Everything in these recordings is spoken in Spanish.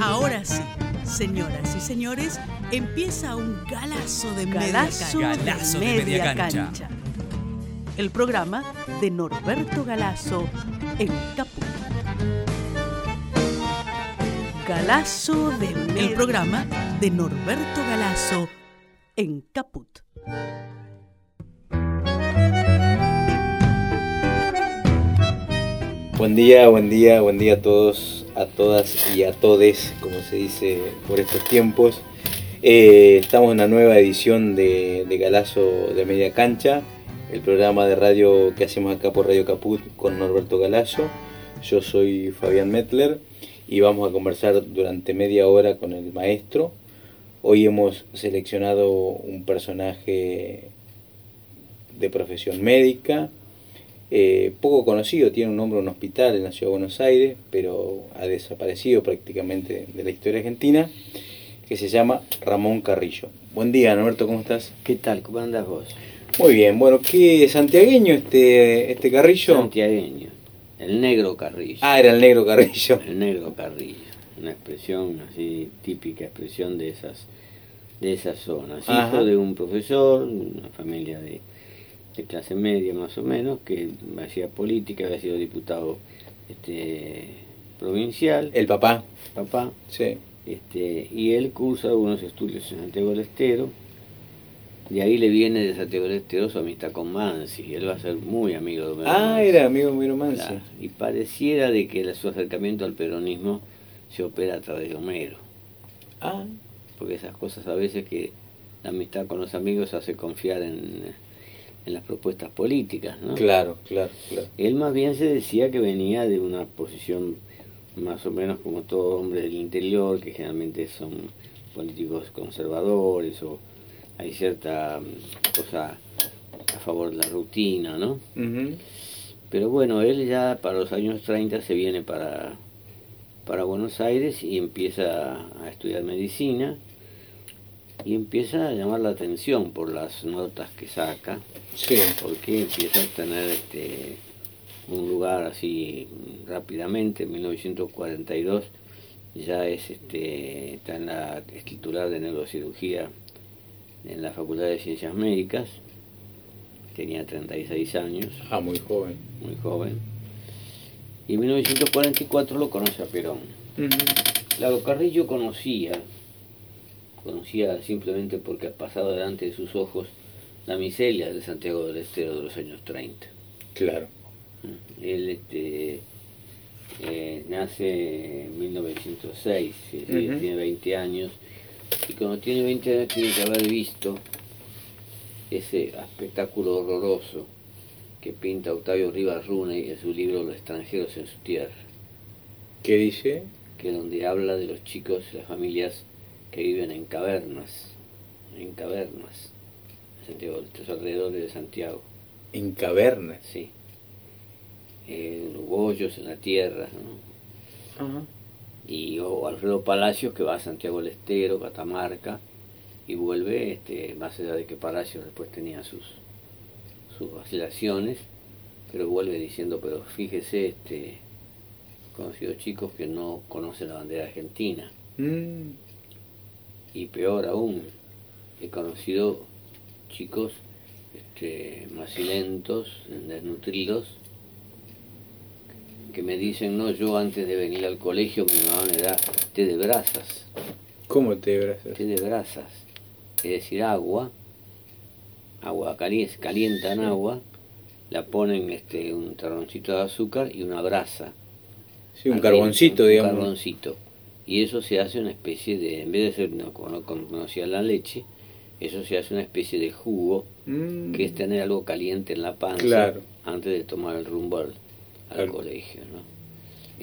Ahora sí, señoras y señores, empieza un galazo de Galazo media de cancha. Galazo de media cancha. El programa de Norberto Galazo en Caput. Galazo de media El programa de Norberto Galazo en Caput. Buen día, buen día, buen día a todos, a todas y a todes, como se dice por estos tiempos. Eh, estamos en una nueva edición de, de Galazo de Media Cancha, el programa de radio que hacemos acá por Radio Caput con Norberto Galazo. Yo soy Fabián Metler y vamos a conversar durante media hora con el maestro. Hoy hemos seleccionado un personaje de profesión médica, eh, poco conocido, tiene un nombre en un hospital en la ciudad de Buenos Aires, pero ha desaparecido prácticamente de la historia argentina, que se llama Ramón Carrillo. Buen día, Norberto, ¿cómo estás? ¿Qué tal? ¿Cómo andas vos? Muy bien, bueno, ¿qué santiagueño este, este Carrillo? Santiagueño. El negro Carrillo. Ah, era el negro Carrillo. El negro Carrillo. Una expresión así, típica expresión de esas de. Hijo de un profesor, una familia de, de clase media más o menos, que hacía política, había sido diputado este, provincial, El papá, papá, sí. este, y él cursa algunos estudios en Santiago del Estero. De ahí le viene de Santiago del Estero su amistad con Mansi, y él va a ser muy amigo de Homero Ah, Mansi. era amigo Miro Mansi. Claro, Y pareciera de que su acercamiento al peronismo se opera a través de Homero, Ah, porque esas cosas a veces que la amistad con los amigos hace confiar en, en las propuestas políticas, ¿no? claro, claro, claro. Él más bien se decía que venía de una posición más o menos como todo hombre del interior, que generalmente son políticos conservadores o hay cierta mm, cosa a favor de la rutina, ¿no? Ujú. Pero bueno, él ya para los años 30 se viene para, para Buenos Aires y empieza a estudiar medicina y empieza a llamar la atención por las notas que saca, Sí, porque empieza a tener este, un lugar así rápidamente, en 1942 ya es este, está en la, es titular de neurocirugía en la Facultad de Ciencias Médicas, tenía 36 años ah, muy joven. muy joven. Y en 1944 lo conoce a Perón. Claro, Carrillo conocía, conocía simplemente porque ha pasado delante de sus ojos la miseria de Santiago del Estero de los años 30. Claro. Él este, eh, nace en 1906, es decir, Ujú. tiene 20 años, y cuando tiene 20 años tiene que haber visto ese espectáculo horroroso que pinta Octavio Rivas Rune en su libro Los extranjeros en su tierra, ¿Qué dice? que donde habla de los chicos y las familias que viven en cavernas, en cavernas, en Santiago, los alrededores de Santiago. En cavernas. Sí. Eh, hoyos en la tierra, ¿no? Ajá. Y o Alfredo Palacios que va a Santiago del Estero, Catamarca, y vuelve, este, más allá de que Palacios después tenía sus, sus vacilaciones, pero vuelve diciendo, pero fíjese, este, he conocido chicos que no conocen la bandera argentina, Mm, y peor aún, he conocido chicos este, macilentos, desnutridos, que me dicen, no, yo antes de venir al colegio mi mamá me da té de brasas, ¿Cómo te abrazas? té de brasas, es decir, agua, agua caliente, calientan agua, la ponen este, un terroncito de azúcar y una brasa. Sí, un carboncito, un digamos. carboncito. Y eso se hace una especie de, en vez de ser, no, como no conocía la leche, eso se hace una especie de jugo, Mm, que es tener algo caliente en la panza Claro. antes de tomar el rumbo al, colegio. ¿no?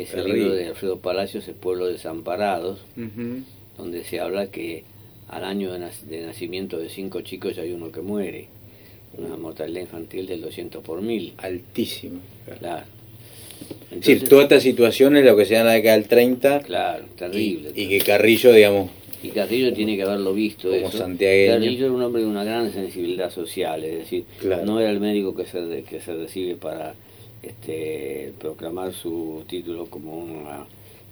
Ese Terrible. libro de Alfredo Palacios, El pueblo de desamparados, ujú. donde se habla que al año de, nac- de nacimiento de cinco chicos ya hay uno que muere. Una mortalidad infantil del 200 por mil. Altísimo. Claro. Entonces, toda esta situación es lo que se da en la década del 30 Claro, y, terrible. y que Carrillo, digamos, Y Carrillo tiene que haberlo visto Como eso. santiagueño. Carrillo era un hombre de una gran sensibilidad social, es decir, Claro. no era el médico que se, que se recibe para este, proclamar su título como una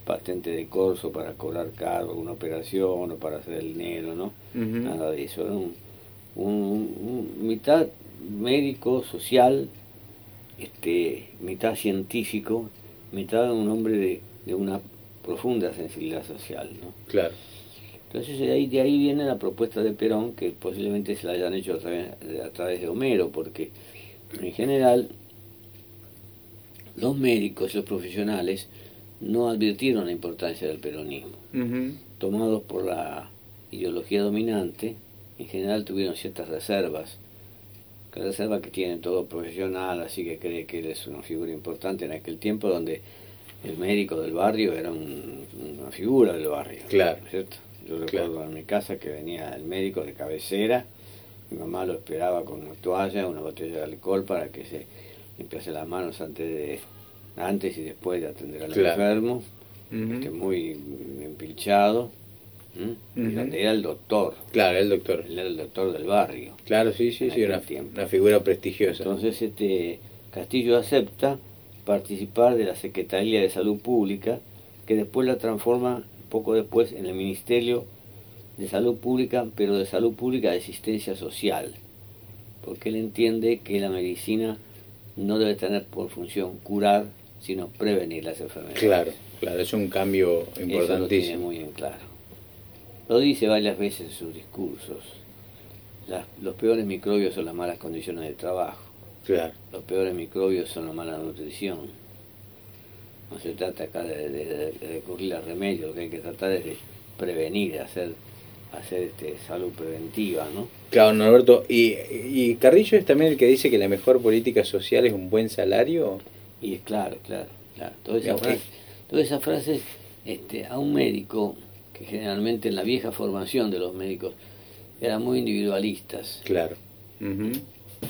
patente de corso para cobrar caro una operación o para hacer el dinero, ¿no? Nada de eso. Era un, un, mitad médico, social, este, mitad científico, mitad un hombre de, de una profunda sensibilidad social, ¿no? Claro. Entonces de ahí, de ahí viene la propuesta de Perón, que posiblemente se la hayan hecho a través, a través de Homero, porque en general los médicos y los profesionales no advirtieron la importancia del peronismo. Tomados por la ideología dominante, en general tuvieron ciertas reservas, que reservas que tienen todo profesional, así que cree que él es una figura importante en aquel tiempo donde el médico del barrio era una figura del barrio. Claro. ¿cierto? Yo recuerdo en mi casa que venía el médico de cabecera, mi mamá lo esperaba con una toalla, una botella de alcohol para que se limpiase las manos antes de antes y después de atender al enfermo, este, muy empilchado. Era el doctor. Claro, el doctor. era el doctor del barrio. Claro, sí, sí, sí, una, una figura prestigiosa. Entonces, este Castillo acepta participar de la Secretaría de Salud Pública, que después la transforma poco después en el Ministerio de Salud Pública, pero de Salud Pública de Asistencia Social, porque él entiende que la medicina no debe tener por función curar, sino prevenir las enfermedades. Claro, claro, es un cambio importantísimo. Eso lo tiene muy en claro. Lo dice varias veces en sus discursos. los peores microbios son las malas condiciones de trabajo. Claro. Los peores microbios son la mala nutrición. No se trata acá de, de, recurrir a remedios, lo que hay que tratar es de prevenir, hacer hacer este, salud preventiva, ¿no? Claro, Norberto. ¿Y, ¿Y Carrillo es también el que dice que la mejor política social es un buen salario? Y es claro, claro, claro. Todas esas frases, todas esas frases este, a un médico, que generalmente en la vieja formación de los médicos eran muy individualistas. Claro.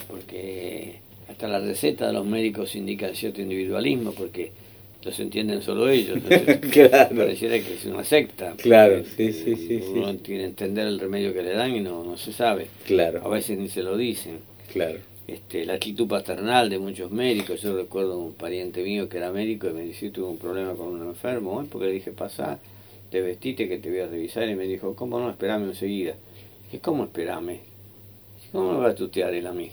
Porque hasta la receta de los médicos indica cierto individualismo, porque los entienden solo ellos. claro. Pareciera que es una secta. Claro, sí, sí, sí. Uno tiene que entender el remedio que le dan y no, no se sabe. Claro. A veces ni se lo dicen. Claro. Este, la actitud paternal de muchos médicos. Yo recuerdo un pariente mío que era médico y me dijo, tuve un problema con un enfermo, ¿eh? porque le dije, pasa, te vestiste que te voy a revisar. Y me dijo, ¿cómo no? Esperame enseguida. Dije, ¿cómo esperame? ¿Cómo me va a tutear él a mí?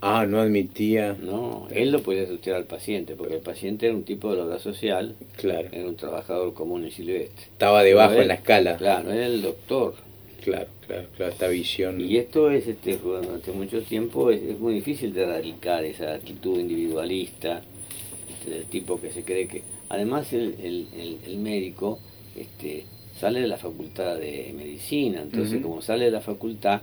Ah, no admitía. No, él lo podía tutear al paciente, porque el paciente era un tipo de la obra social, claro. era un trabajador común y silvestre. Estaba debajo en la escala. Claro, era el doctor. Claro, claro, claro, esta visión. Y esto es, este, durante mucho tiempo, es, muy difícil de erradicar esa actitud individualista, este, del tipo que se cree que... Además, el, el, el, médico este, sale de la facultad de medicina, entonces como sale de la facultad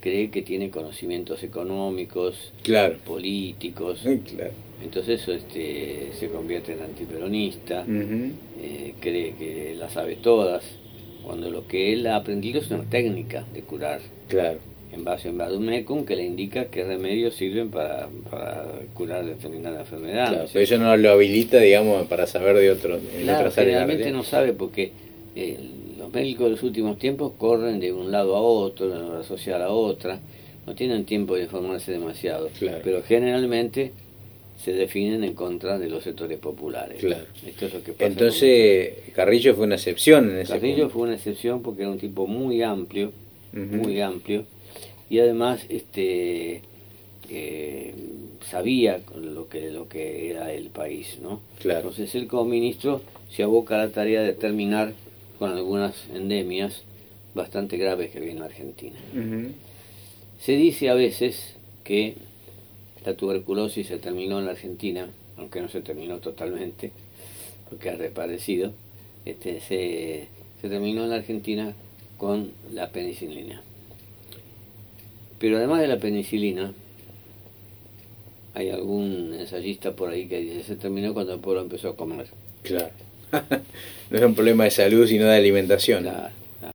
cree que tiene conocimientos económicos, claro. políticos. Claro. Entonces eso este, se convierte en antiperonista, eh, cree que las sabe todas, cuando lo que él ha aprendido es una técnica de curar. Claro. En base a un mecum que le indica qué remedios sirven para, para curar determinada enfermedad. Claro, pero eso no lo habilita, digamos, para saber de otro. Claro, generalmente no sabe porque eh, los médicos de los últimos tiempos corren de un lado a otro, de una hora social a otra, no tienen tiempo de informarse demasiado, pero generalmente se definen en contra de los sectores populares. Claro. Esto es lo que pasa Entonces, Carrillo fue una excepción en ese Carrillo fue una excepción porque era un tipo muy amplio, muy amplio, y además este eh, sabía lo que lo que era el país, ¿no? Claro. Entonces él como ministro se aboca a la tarea de terminar con algunas endemias bastante graves que había en Argentina. Se dice a veces que la tuberculosis se terminó en la Argentina, aunque no se terminó totalmente, porque ha reaparecido, este, se, se terminó en la Argentina con la penicilina. Pero además de la penicilina, hay algún ensayista por ahí que dice se terminó cuando el pueblo empezó a comer. Claro. no es un problema de salud, sino de alimentación.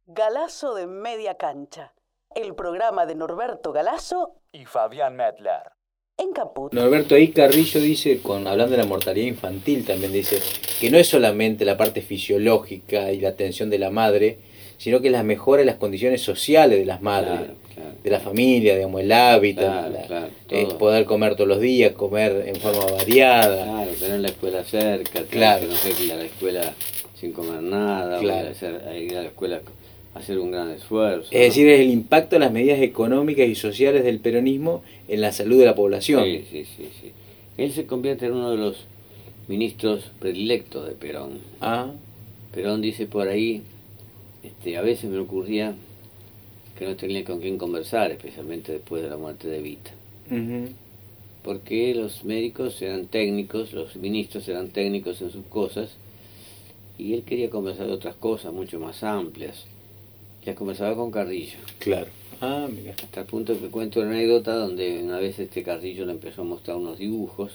Galazo de media cancha. El programa de Norberto Galazo y Fabián Medler. En Caput. Norberto, ahí Carrillo dice, con, hablando de la mortalidad infantil, también dice que no es solamente la parte fisiológica y la atención de la madre, sino que la mejora de las condiciones sociales de las madres, de la familia, digamos, el hábitat, poder comer todos los días, comer en forma variada. Claro, tener la escuela cerca, claro. que no sé que la escuela sin comer nada, hacer, a ir a la escuela a hacer un gran esfuerzo. Es decir, es el impacto de las medidas económicas y sociales del peronismo en la salud de la población. Sí, sí, sí, sí. Él se convierte en uno de los ministros predilectos de Perón. Ah, Perón dice por ahí, este, a veces me ocurría que no tenía con quién conversar, especialmente después de la muerte de Vita. Porque los médicos eran técnicos, los ministros eran técnicos en sus cosas, y él quería conversar de otras cosas mucho más amplias. Ya conversaba con Carrillo. claro. Ah, mira. Hasta el punto que cuento una anécdota donde una vez este Carrillo le empezó a mostrar unos dibujos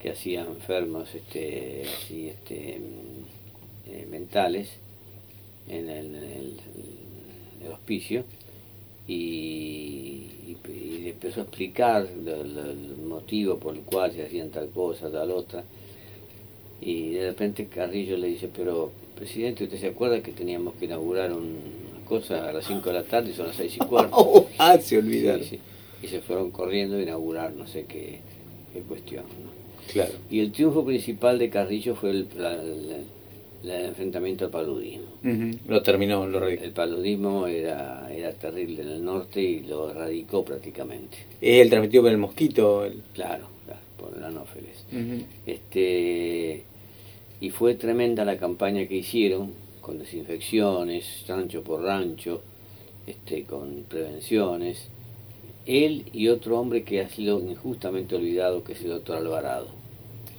que hacía enfermos este, así, este, mm, eh, mentales en el, el- hospicio y, y- y le empezó a explicar el motivo por el cual se hacían tal cosa, tal otra. Y de repente Carrillo le dice, pero presidente, ¿usted se acuerda que teníamos que inaugurar un- una cosa a las 5 de la tarde y son las 6 y cuarto? ah, se olvidaron. Sí, sí. Y se fueron corriendo a inaugurar no sé qué, qué cuestión. ¿no? Claro. Y el triunfo principal de Carrillo fue el, la- la- la- el enfrentamiento al paludismo. Lo terminó, lo El re- paludismo era, era terrible en el norte y lo erradicó prácticamente. Es el transmitido por el mosquito. el- Claro, claro, por el anófeles. Este, y fue tremenda la campaña que hicieron, con desinfecciones, rancho por rancho, este, con prevenciones. Él y otro hombre que ha sido injustamente olvidado, que es el doctor Alvarado.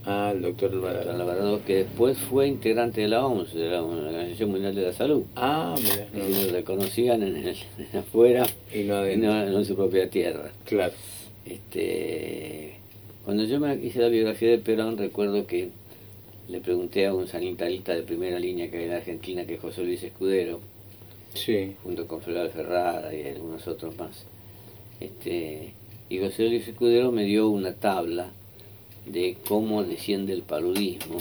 Ah, el doctor Alvarado. Alvarado, que después fue integrante de la OMS, de la Organización Mundial de la Salud. Ah, mira. no, Y lo reconocían en el, en afuera Y no y adentro. no, no en su propia tierra. Claro. Este, cuando yo me hice la biografía de Perón, recuerdo que le pregunté a un sanitarista de primera línea que hay en Argentina, que es José Luis Escudero, Sí. junto con Floral Ferrara y algunos otros más. Este, y José Luis Escudero me dio una tabla de cómo desciende el paludismo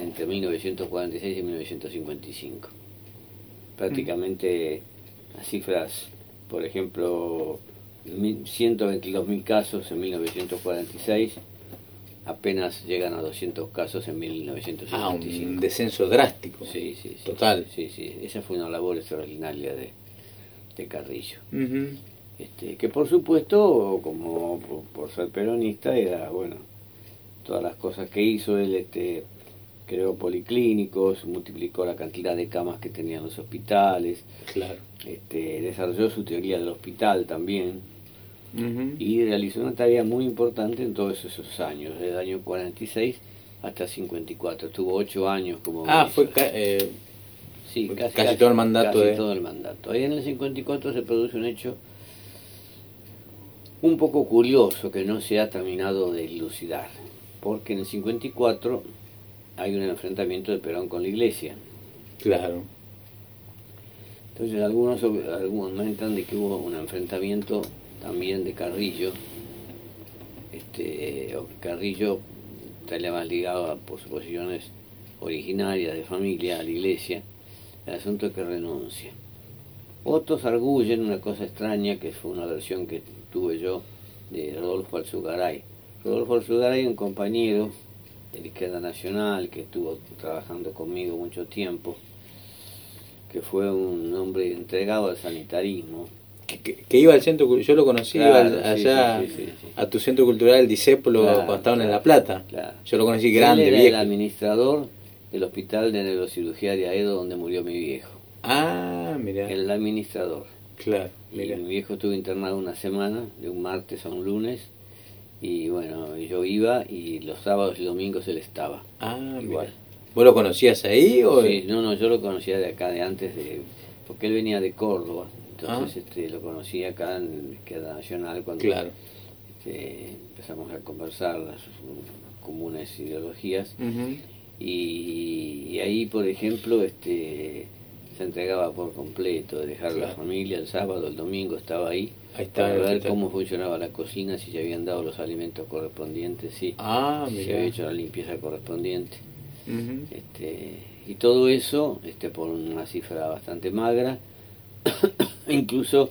entre 1946 y 1955. Prácticamente las cifras, por ejemplo, 122.000 casos en 1946, apenas llegan a 200 casos en Ah, 1955. un descenso drástico. Sí, sí, sí. Total. Sí, sí. Esa fue una labor extraordinaria de, de Carrillo. Ujú, Este, que por supuesto, como por, por ser peronista, era, bueno, todas las cosas que hizo, él este, creó policlínicos, multiplicó la cantidad de camas que tenían los hospitales, Claro. este, desarrolló su teoría del hospital también, y realizó una tarea muy importante en todos esos años, desde el año 46 hasta 54. Estuvo ocho años como Ah, ministro. fue ca- eh, Sí, Casi casi, todo el mandato casi de- todo el mandato. Ahí en el 54 se produce un hecho un poco curioso que no se ha terminado de dilucidar, porque en el 54 hay un enfrentamiento de Perón con la iglesia. claro. Entonces algunos argumentan de que hubo un enfrentamiento también de Carrillo, este, o que Carrillo estaría más ligado por sus posiciones originarias de familia a la iglesia, el asunto es que renuncia. Otros arguyen una cosa extraña, que fue una versión que tuve yo de Rodolfo Alzugaray. Rodolfo Alzugaray, un compañero de la izquierda nacional que estuvo trabajando conmigo mucho tiempo, que fue un hombre entregado al sanitarismo. Que, que- que iba al centro, yo lo conocí, Claro, iba al- sí, allá sí, sí, a tu centro cultural, el Disépolo, Claro, cuando estaban en La Plata. Yo lo conocí grande, Él era el administrador del hospital de neurocirugía de Aedo donde murió mi viejo. Ah, mira. El administrador. Claro, Y mira. mi viejo estuvo internado una semana, de un martes a un lunes, y bueno, yo iba y los sábados y domingos él estaba. Ah, Igual. mira. ¿Vos lo conocías ahí o...? Sí, no, no, yo lo conocía de acá, de antes, de porque él venía de Córdoba, entonces Ah. este, lo conocí acá en la Izquierda Nacional cuando Claro. este, empezamos a conversar las comunes ideologías. Y ahí, por ejemplo, este se entregaba por completo, de dejar la Claro. familia el sábado, el domingo estaba ahí, Ahí está. para ver cómo funcionaba la cocina, si se habían dado los alimentos correspondientes, sí, Ah, si se había hecho la limpieza correspondiente. Este, y todo eso este, por una cifra bastante magra, incluso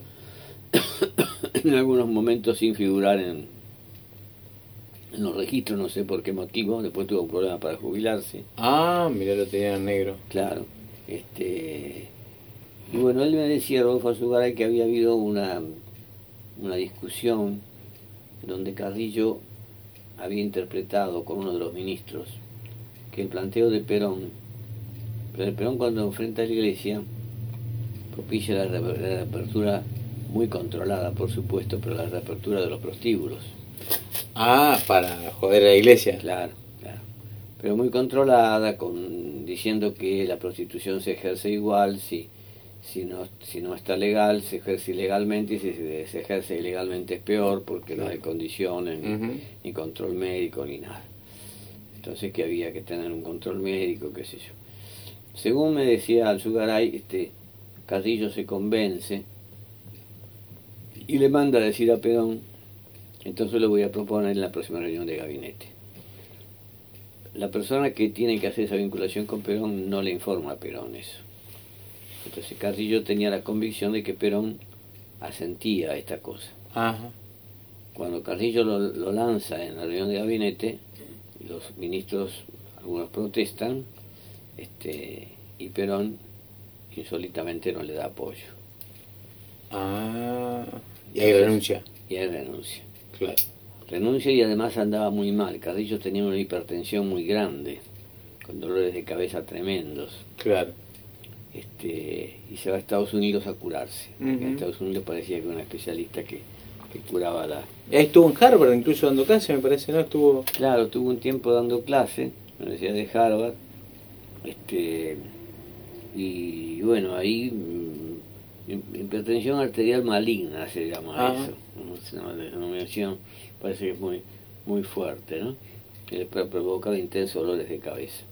en algunos momentos sin figurar en, en los registros, no sé por qué motivo, después tuvo un problema para jubilarse. Ah, mira, lo tenía en negro. Claro. Este, y bueno, él me decía, Rodolfo Azugaray, que había habido una, una discusión donde Carrillo había interpretado con uno de los ministros que el planteo de Perón, pero el Perón cuando enfrenta a la iglesia, propicia la, reapertura muy controlada, por supuesto, pero la reapertura de los prostíbulos. Ah, para joder a la iglesia. Claro. Pero muy controlada, con, diciendo que la prostitución se ejerce igual si, si, no, si no está legal, se ejerce ilegalmente y si se, ejerce ilegalmente es peor porque no hay condiciones, ni, control médico, ni nada. Entonces que había que tener un control médico, qué sé yo. Según me decía Alzugaray, este, Carrillo se convence y le manda a decir a Perón entonces lo voy a proponer en la próxima reunión de gabinete. La persona que tiene que hacer esa vinculación con Perón no le informa a Perón eso. Entonces Carrillo tenía la convicción de que Perón asentía a esta cosa. Cuando Carrillo lo, lanza en la reunión de gabinete, los ministros, algunos protestan, este, y Perón insólitamente no le da apoyo. Ah, y ahí renuncia. Y ahí renuncia. Claro. Renuncia y además andaba muy mal. Carrillo tenía una hipertensión muy grande, con dolores de cabeza tremendos. Claro. Este, y se va a Estados Unidos a curarse. En Estados Unidos parecía que era un especialista que, que curaba la... Estuvo en Harvard incluso dando clase, me parece, ¿no? Estuvo... Claro, estuvo un tiempo dando clase en la Universidad de Harvard. Este, y bueno, ahí hipertensión arterial maligna se llama eso. Una denominación parece que es muy, muy fuerte, ¿no? Que provoca intensos dolores de cabeza.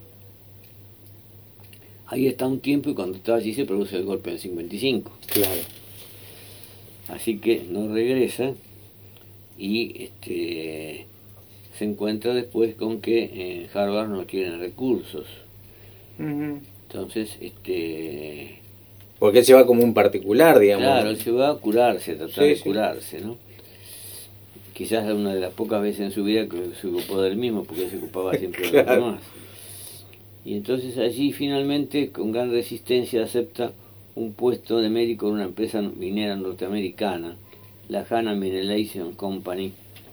Ahí está un tiempo y cuando está allí se produce el golpe en 55. Claro. Así que no regresa y este se encuentra después con que en Harvard no tienen recursos. Entonces, este porque él se va como un particular, digamos. Claro, él se va a curarse, a tratar de curarse, ¿no? Quizás una de las pocas veces en su vida que se ocupó del mismo, porque él se ocupaba siempre de los demás. Y entonces allí finalmente, con gran resistencia, acepta un puesto de médico en una empresa minera norteamericana, la Hanna Mineralization Company,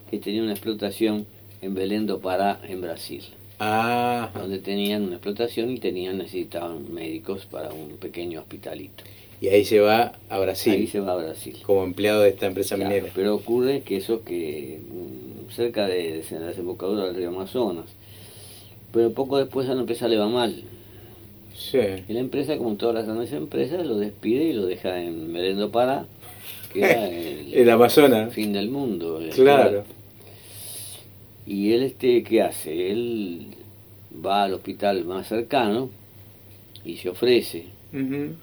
que tenía una explotación en Belém do Pará, en Brasil. Ah. Donde tenían una explotación y tenían necesitaban médicos para un pequeño hospitalito. Y ahí se va a Brasil. Ahí se va a Brasil. Como empleado de esta empresa minera. Pero ocurre que eso que mm, cerca de, la desembocadura del río Amazonas. Pero poco después la empresa le va mal. Sí. Y la empresa, como todas las grandes empresas, lo despide y lo deja en Merendo Para, que era el, el Amazonas. fin del mundo. Claro. Y él, este, ¿qué hace? Él va al hospital más cercano y se ofrece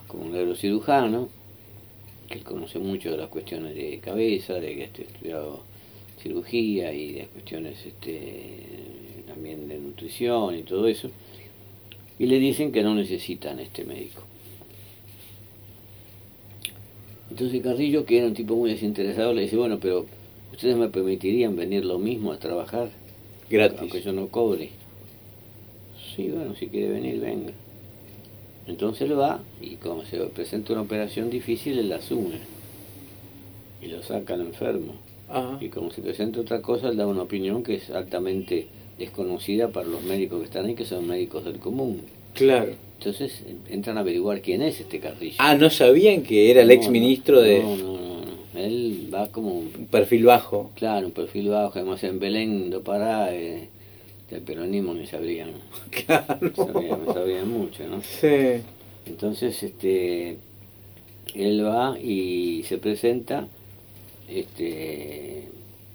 como un neurocirujano, que él conoce mucho de las cuestiones de cabeza, de que ha estudiado cirugía y de cuestiones este, también de nutrición y todo eso, y le dicen que no necesitan este médico. Entonces Carrillo, que era un tipo muy desinteresado, le dice, bueno, pero ¿Ustedes me permitirían venir lo mismo a trabajar? Gratis. Aunque yo no cobre. Sí, bueno, si quiere venir, venga. Entonces él va y como se presenta una operación difícil, él la asume. Y lo saca al enfermo. Y como se presenta otra cosa, él da una opinión que es altamente desconocida para los médicos que están ahí, que son médicos del común. Claro. Entonces entran a averiguar quién es este Carrillo. Ah, ¿no sabían que era el ex ministro de...? No, no, no. Él va como... Un perfil bajo. Claro, un perfil bajo. Además en Belén do Pará, eh, del peronismo ni sabrían. Claro. Sabrían, sabrían mucho, ¿no? Sí. Entonces, este... Él va y se presenta, este...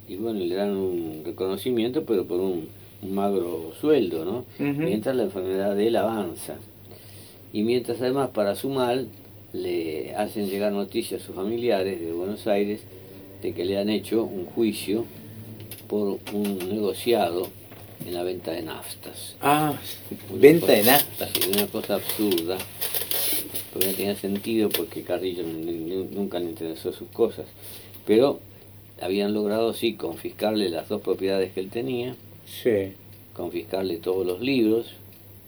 Y bueno, le dan un reconocimiento, pero por un, magro sueldo, ¿no? Mientras la enfermedad de él avanza. Y mientras además, para su mal, le hacen llegar noticias a sus familiares de Buenos Aires de que le han hecho un juicio por un negociado en la venta de naftas. Ah, venta de naftas. Una cosa absurda, porque no tenía sentido porque Carrillo nunca le interesó sus cosas. Pero habían logrado, sí, confiscarle las dos propiedades que él tenía, Sí. confiscarle todos los libros,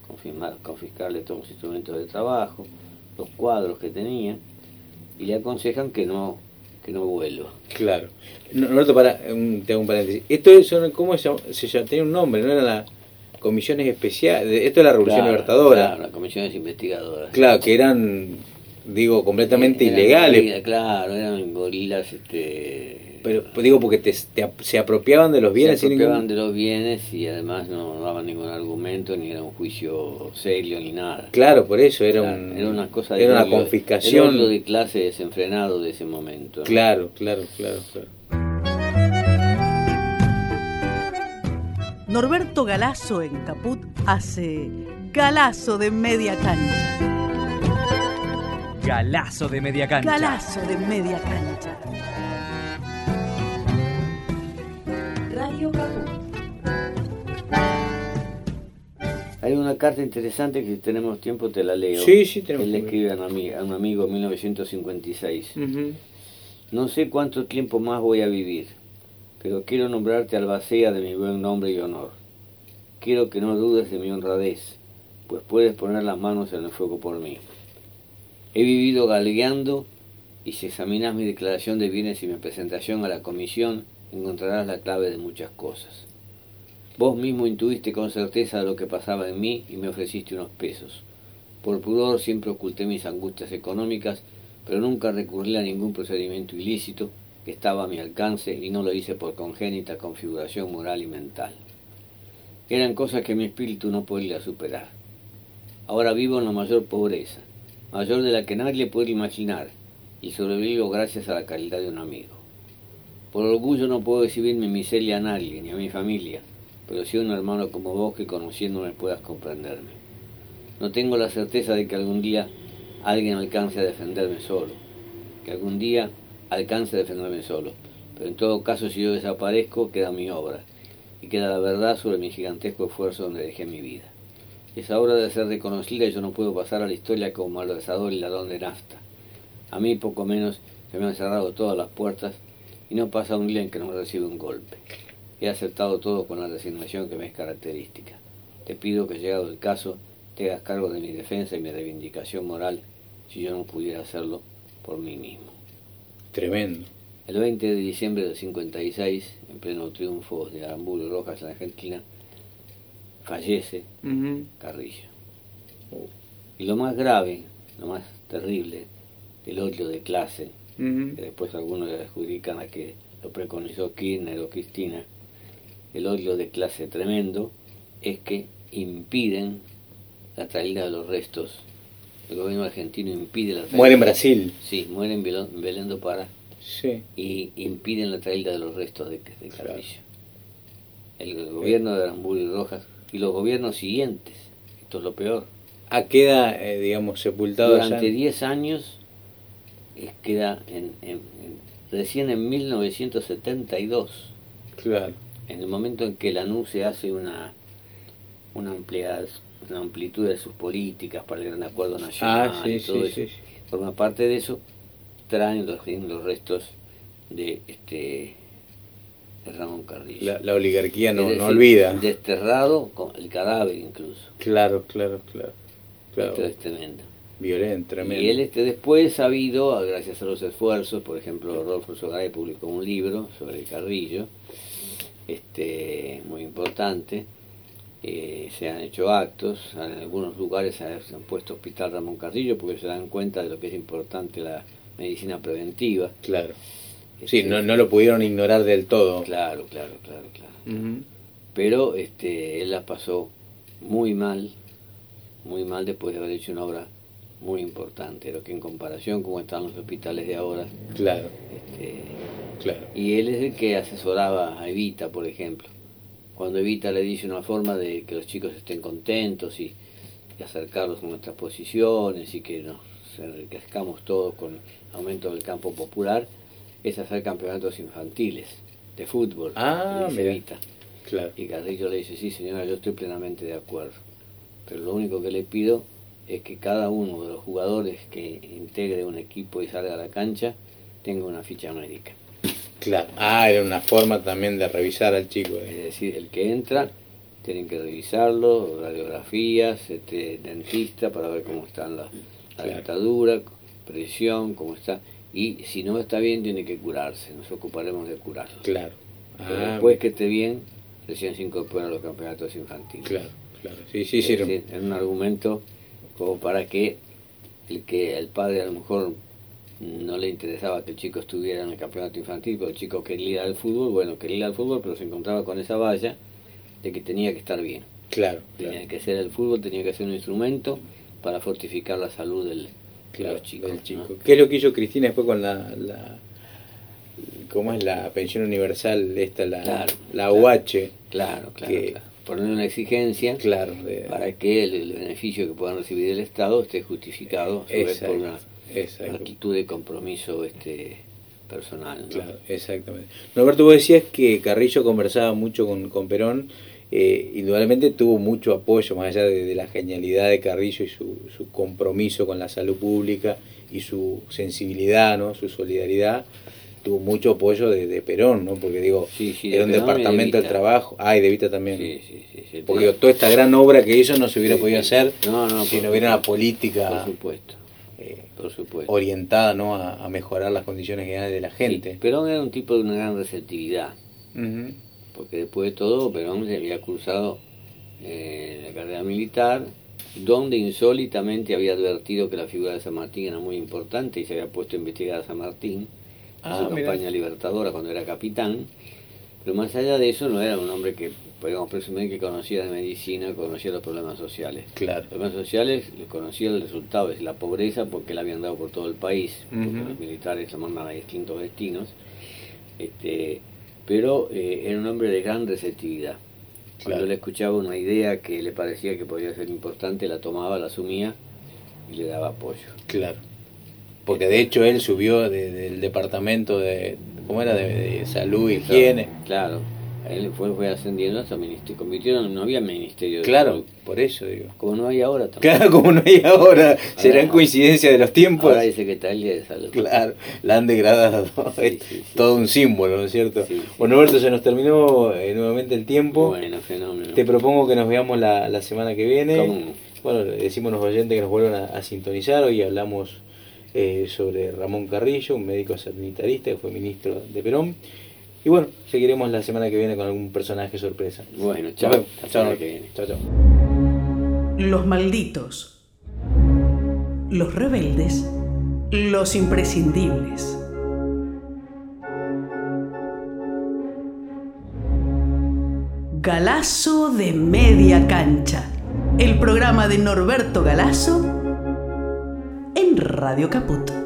confirmar- confiscarle todos los instrumentos de trabajo, los cuadros que tenía, y le aconsejan que no, que no vuelva. Claro. No, Norberto, para, un, te hago un paréntesis. Esto es, un- ¿cómo se llama? Se? Tenía un nombre, ¿no? Eran las comisiones especiales. Esto es la Revolución Claro, Libertadora. Claro, las comisiones investigadoras. Claro, que eran, digo, completamente Eran ilegales. claro, eran gorilas, este... Pero pues, digo, porque te, se apropiaban de los bienes se apropiaban ningún... de los bienes y además no daban ningún argumento, ni era un juicio serio, ni nada. Claro, por eso era, Claro, un, era una cosa era una confiscación. el odio de clase desenfrenado de ese momento. ¿no? Claro, claro, claro, claro. Norberto Galazo en Caput hace Galazo de media cancha. Galazo de media cancha. Galazo de media cancha. Radio Caput. Hay una carta interesante que si tenemos tiempo te la leo. Sí, sí, tenemos Él le escribe a un, ami- a un amigo en 1956. Ujú. No sé cuánto tiempo más voy a vivir, pero quiero nombrarte albacea de mi buen nombre y honor. Quiero que no dudes de mi honradez, pues puedes poner las manos en el fuego por mí. He vivido galgueando y si examinas mi declaración de bienes y mi presentación a la comisión, encontrarás la clave de muchas cosas. Vos mismo intuiste con certeza lo que pasaba en mí y me ofreciste unos pesos. Por pudor siempre oculté mis angustias económicas, pero nunca recurrí a ningún procedimiento ilícito que estaba a mi alcance y no lo hice por congénita configuración moral y mental. Eran cosas que mi espíritu no podía superar. Ahora vivo en la mayor pobreza, mayor de la que nadie puede imaginar, y sobrevivo gracias a la caridad de un amigo. Por orgullo no puedo exhibir mi miseria a nadie, ni a mi familia, pero sí a un hermano como vos que conociéndome puedas comprenderme. No tengo la certeza de que algún día alguien alcance a defenderme solo, que algún día alcance a defenderme solo, pero en todo caso si yo desaparezco queda mi obra, y queda la verdad sobre mi gigantesco esfuerzo donde dejé mi vida. Esa obra de ser reconocida y yo no puedo pasar a la historia como malversador y ladrón de nafta. A mí poco menos se me han cerrado todas las puertas y no pasa un día en que no me reciba un golpe. He aceptado todo con la resignación que me es característica. Te pido que llegado el caso te hagas cargo de mi defensa y mi reivindicación moral si yo no pudiera hacerlo por mí mismo. Tremendo. El 20 de diciembre del 56, en pleno triunfo de Aramburu y Rojas en Argentina, fallece Ujú. Carrillo. Oh. Y lo más grave, lo más terrible, el odio de clase, Ujú. que después algunos le adjudican a que lo preconizó Kirchner o Cristina, el odio de clase tremendo, es que impiden la traída de los restos. El gobierno argentino impide la traída. Muere en Brasil. Sí, muere en Belén do Pará Sí. y impiden la traída de los restos de, de. El gobierno de Aramburu y Rojas y los gobiernos siguientes, esto es lo peor, Ah, queda, eh, digamos, sepultado durante en- 10 años eh, queda en, en- en- recién en 1972, Claro. en el momento en que la NU se hace una, una, amplia- una amplitud de sus políticas para el gran acuerdo nacional Ah, sí, y todo sí, eso, sí. forma parte de eso, traen los, los restos de este de Ramón Carrillo. La, la oligarquía no, Es no decir, olvida. Desterrado con el cadáver incluso. Claro, claro, claro. claro. Esto es tremendo. Violento, tremendo. Y él este, después ha habido, gracias a los esfuerzos, por ejemplo, Rodolfo Sogaray publicó un libro sobre el Carrillo, este, muy importante. Eh, se han hecho actos, en algunos lugares se han puesto hospital Ramón Carrillo porque se dan cuenta de lo que es importante la medicina preventiva. Claro. Sí, Este, no, no lo pudieron ignorar del todo. Claro, claro, claro, claro. Pero este, él la pasó muy mal, muy mal después de haber hecho una obra muy importante, lo que en comparación con cómo están los hospitales de ahora, Claro, este, claro. y él es el que asesoraba a Evita, por ejemplo. Cuando Evita le dice una forma de que los chicos estén contentos y, y acercarlos a nuestras posiciones y que nos enriquezcamos todos con aumento del campo popular, es hacer campeonatos infantiles de fútbol. Ah, dice. Evita. Claro. Y Carrillo le dice, sí señora, yo estoy plenamente de acuerdo. Pero lo único que le pido es que cada uno de los jugadores que integre un equipo y salga a la cancha tenga una ficha médica. Claro. Ah, era una forma también de revisar al chico. Es eh. decir, el que entra, tienen que revisarlo, radiografías, este, dentista para ver cómo están la, la Claro. dentadura, presión, cómo está. Y si no está bien, tiene que curarse. Nos ocuparemos de curarlo. Claro. Pero Ah, después que esté bien, recién se incorporan a los campeonatos infantiles. Claro, claro. Sí, sí, Es sí. es un argumento como para que el que el padre a lo mejor no le interesaba que el chico estuviera en el campeonato infantil, pero el chico quería ir al fútbol, bueno, quería ir al fútbol, pero se encontraba con esa valla de que tenía que estar bien. Claro, Tenía claro. que ser el fútbol, tenía que ser un instrumento para fortificar la salud del, de Claro, los chicos. del ¿no? chico. ¿Qué es lo que hizo Cristina después con la, la cómo es la pensión universal esta la Claro, la. UH? Claro, claro, Que- claro. Poner una exigencia Claro, para que el, el beneficio que puedan recibir del Estado esté justificado sobre Exacto, por una actitud de compromiso este personal. ¿no? Claro, exactamente. Norberto, vos decías que Carrillo conversaba mucho con, con Perón, eh, indudablemente tuvo mucho apoyo, más allá de, de la genialidad de Carrillo y su, su compromiso con la salud pública y su sensibilidad, ¿no? su solidaridad, tuvo mucho apoyo de, de Perón, ¿no? porque digo, Sí, sí, de era un Perón de departamento del trabajo, ah, y de Vita también. Sí. Porque digo, toda esta gran obra que hizo no se hubiera podido hacer No, no, si por no hubiera una política Por supuesto, eh, por supuesto. orientada ¿no? a, a mejorar las condiciones generales de la gente. Perón era un tipo de una gran receptividad, porque después de todo Perón se había cursado eh, la carrera militar, donde insólitamente había advertido que la figura de San Martín era muy importante y se había puesto a investigar a San Martín Ah, su mira. campaña libertadora cuando era capitán. Pero más allá de eso, no era un hombre que podríamos presumir que conocía de medicina, conocía los problemas sociales. Claro. Los problemas sociales les conocía el resultado, es la pobreza porque la habían dado por todo el país, porque los militares mandan a distintos destinos. Este, pero eh, era un hombre de gran receptividad. Cuando le escuchaba una idea que le parecía que podía ser importante, la tomaba, la asumía y le daba apoyo. Claro. Porque de hecho él subió de- del departamento de, ¿cómo era? De, de salud y higiene. Claro, él fue, fue ascendiendo hasta ministerio, no había ministerio de Claro, salud, por eso digo. como no hay ahora tampoco. Claro, como no hay ahora, serán Ahora- coincidencia de los tiempos. Ahora hay secretaría de salud. Claro, la han degradado. Sí, es sí, sí. todo un símbolo, ¿no es cierto? Bueno, Alberto, se nos terminó eh, nuevamente el tiempo. Bueno, fenómeno. Te propongo que nos veamos la, la semana que viene. ¿Cómo no? Bueno, decimos a los oyentes que nos vuelvan a, a sintonizar. Hoy hablamos eh, sobre Ramón Carrillo, un médico sanitarista que fue ministro de Perón. Y bueno, seguiremos la semana que viene con algún personaje sorpresa. Bueno, chao. Hasta Chao, semana que viene. chao, chao. Los malditos. Los rebeldes. Los imprescindibles. Galazo de media cancha. El programa de Norberto Galazo en Radio Caput.